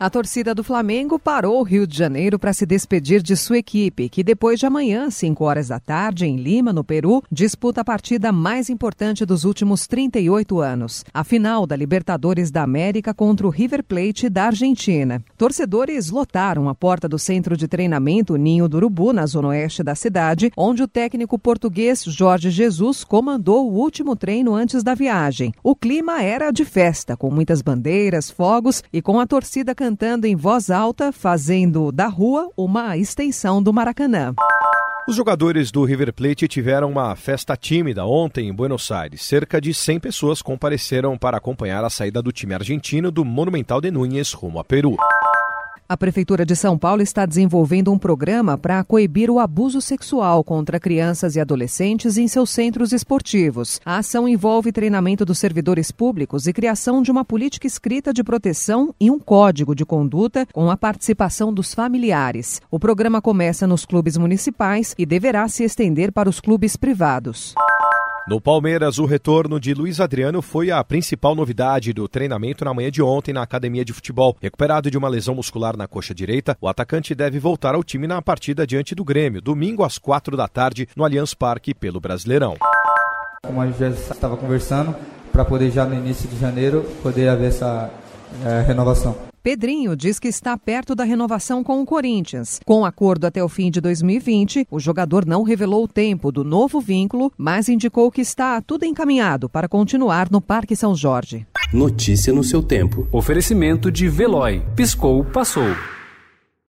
A torcida do Flamengo parou o Rio de Janeiro para se despedir de sua equipe, que depois de amanhã, 5 horas da tarde, em Lima, no Peru, disputa a partida mais importante dos últimos 38 anos, a final da Libertadores da América contra o River Plate da Argentina. Torcedores lotaram a porta do centro de treinamento Ninho do Urubu, na zona oeste da cidade, onde o técnico português Jorge Jesus comandou o último treino antes da viagem. O clima era de festa, com muitas bandeiras, fogos e com a torcida cantando cantando em voz alta, fazendo da rua uma extensão do Maracanã. Os jogadores do River Plate tiveram uma festa tímida ontem em Buenos Aires. Cerca de 100 pessoas compareceram para acompanhar a saída do time argentino do Monumental de Núñez rumo a Peru. A Prefeitura de São Paulo está desenvolvendo um programa para coibir o abuso sexual contra crianças e adolescentes em seus centros esportivos. A ação envolve treinamento dos servidores públicos e criação de uma política escrita de proteção e um código de conduta com a participação dos familiares. O programa começa nos clubes municipais e deverá se estender para os clubes privados. No Palmeiras, o retorno de Luiz Adriano foi a principal novidade do treinamento na manhã de ontem na academia de futebol. Recuperado de uma lesão muscular na coxa direita, o atacante deve voltar ao time na partida diante do Grêmio, domingo às quatro da tarde, no Allianz Parque, pelo Brasileirão. Como a gente já estava conversando, para poder já no início de janeiro poder haver essa é, renovação. Pedrinho diz que está perto da renovação com o Corinthians. Com acordo até o fim de 2020, o jogador não revelou o tempo do novo vínculo, mas indicou que está tudo encaminhado para continuar no Parque São Jorge. Notícia no seu tempo. Oferecimento de Veloy. Piscou, passou.